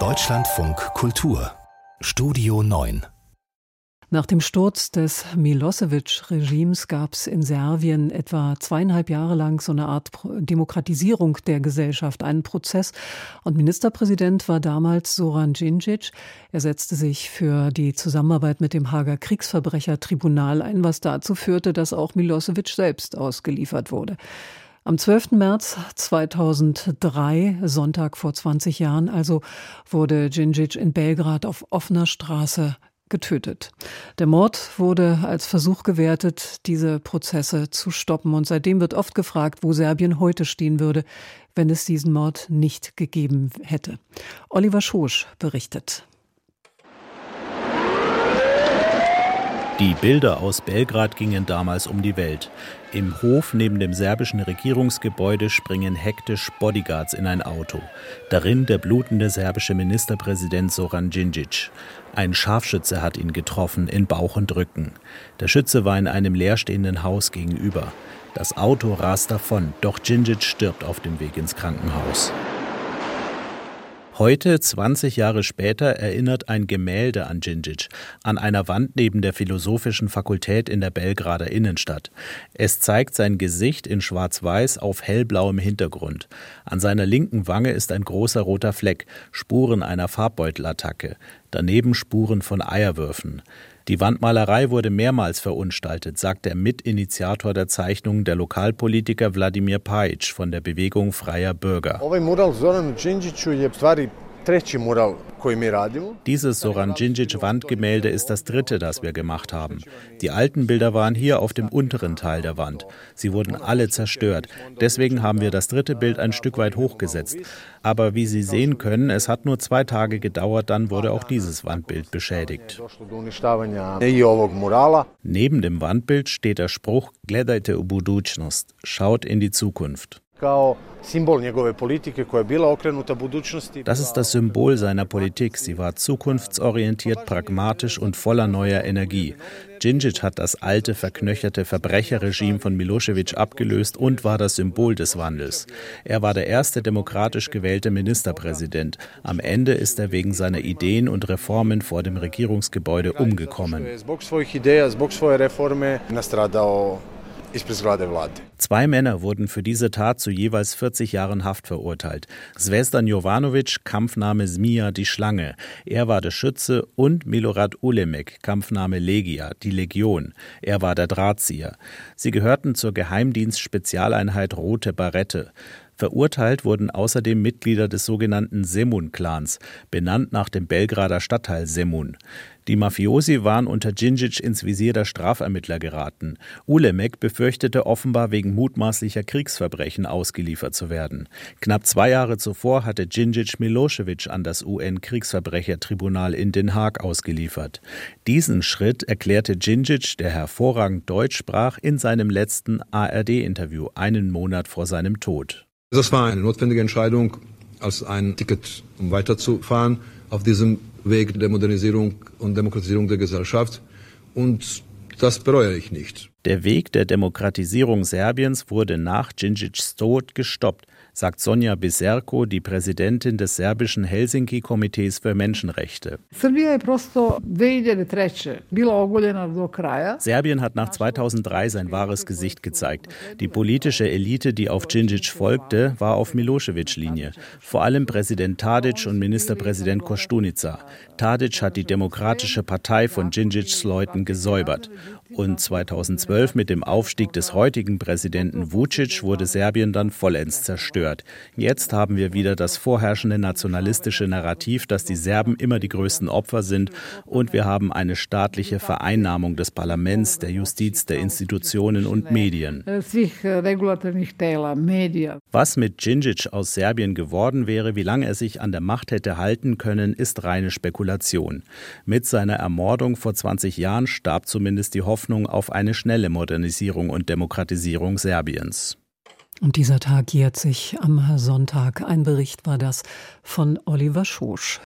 Deutschlandfunk Kultur Studio 9 nach dem Sturz des Milosevic-Regimes gab es in Serbien etwa zweieinhalb Jahre lang so eine Art Demokratisierung der Gesellschaft, einen Prozess. Und Ministerpräsident war damals Soran Djindjic. Er setzte sich für die Zusammenarbeit mit dem Hager Kriegsverbrechertribunal ein, was dazu führte, dass auch Milosevic selbst ausgeliefert wurde. Am 12. März 2003, Sonntag vor 20 Jahren also, wurde Djindjic in Belgrad auf offener Straße getötet. Der Mord wurde als Versuch gewertet, diese Prozesse zu stoppen. Und seitdem wird oft gefragt, wo Serbien heute stehen würde, wenn es diesen Mord nicht gegeben hätte. Oliver Schosch berichtet. Die Bilder aus Belgrad gingen damals um die Welt. Im Hof neben dem serbischen Regierungsgebäude springen hektisch Bodyguards in ein Auto. Darin der blutende serbische Ministerpräsident Soran Djindjic. Ein Scharfschütze hat ihn getroffen in Bauch und Rücken. Der Schütze war in einem leerstehenden Haus gegenüber. Das Auto rast davon, doch Djindjic stirbt auf dem Weg ins Krankenhaus. Heute, 20 Jahre später, erinnert ein Gemälde an Djindjic an einer Wand neben der Philosophischen Fakultät in der Belgrader Innenstadt. Es zeigt sein Gesicht in schwarz-weiß auf hellblauem Hintergrund. An seiner linken Wange ist ein großer roter Fleck, Spuren einer Farbbeuttelattacke, daneben Spuren von Eierwürfen. Die Wandmalerei wurde mehrmals verunstaltet, sagt der Mitinitiator der Zeichnung, der Lokalpolitiker Wladimir Pajic von der Bewegung Freier Bürger. Dieses Soran Djindjic Wandgemälde ist das dritte, das wir gemacht haben. Die alten Bilder waren hier auf dem unteren Teil der Wand. Sie wurden alle zerstört. Deswegen haben wir das dritte Bild ein Stück weit hochgesetzt. Aber wie Sie sehen können, es hat nur zwei Tage gedauert, dann wurde auch dieses Wandbild beschädigt. Neben dem Wandbild steht der Spruch Gledajte u budućnost, schaut in die Zukunft. Das ist das Symbol seiner Politik. Sie war zukunftsorientiert, pragmatisch und voller neuer Energie. Djindjic hat das alte, verknöcherte Verbrecherregime von Milosevic abgelöst und war das Symbol des Wandels. Er war der erste demokratisch gewählte Ministerpräsident. Am Ende ist er wegen seiner Ideen und Reformen vor dem Regierungsgebäude umgekommen. Zwei Männer wurden für diese Tat zu jeweils 40 Jahren Haft verurteilt. Zvezdan Jovanovic, Kampfname Zmija, die Schlange. Er war der Schütze und Milorad Ulemek, Kampfname Legia, die Legion. Er war der Drahtzieher. Sie gehörten zur Geheimdienst-Spezialeinheit Rote Barette. Verurteilt wurden außerdem Mitglieder des sogenannten Semun-Clans, benannt nach dem Belgrader Stadtteil Semun. Die Mafiosi waren unter Djindjic ins Visier der Strafermittler geraten. Ulemek befürchtete offenbar wegen mutmaßlicher Kriegsverbrechen ausgeliefert zu werden. Knapp zwei Jahre zuvor hatte Djindjic Milosevic an das UN-Kriegsverbrechertribunal in Den Haag ausgeliefert. Diesen Schritt erklärte Djindjic, der hervorragend Deutsch sprach, in seinem letzten ARD-Interview einen Monat vor seinem Tod. Das war eine notwendige Entscheidung als ein Ticket, um weiterzufahren auf diesem Weg der Modernisierung und Demokratisierung der Gesellschaft. Und das bereue ich nicht. Der Weg der Demokratisierung Serbiens wurde nach Djindjics Tod gestoppt sagt Sonja Biserko, die Präsidentin des serbischen Helsinki-Komitees für Menschenrechte. Serbien hat nach 2003 sein wahres Gesicht gezeigt. Die politische Elite, die auf Djindjic folgte, war auf Milosevic-Linie. Vor allem Präsident Tadic und Ministerpräsident Kostunica. Tadic hat die Demokratische Partei von Djindjics Leuten gesäubert. Und 2012 mit dem Aufstieg des heutigen Präsidenten Vucic wurde Serbien dann vollends zerstört. Jetzt haben wir wieder das vorherrschende nationalistische Narrativ, dass die Serben immer die größten Opfer sind und wir haben eine staatliche Vereinnahmung des Parlaments, der Justiz, der Institutionen und Medien. Was mit Djindjic aus Serbien geworden wäre, wie lange er sich an der Macht hätte halten können, ist reine Spekulation. Mit seiner Ermordung vor 20 Jahren starb zumindest die Hoffnung, Hoffnung auf eine schnelle Modernisierung und Demokratisierung Serbiens. Und dieser Tag jährt sich am Sonntag. Ein Bericht war das von Oliver Schosch.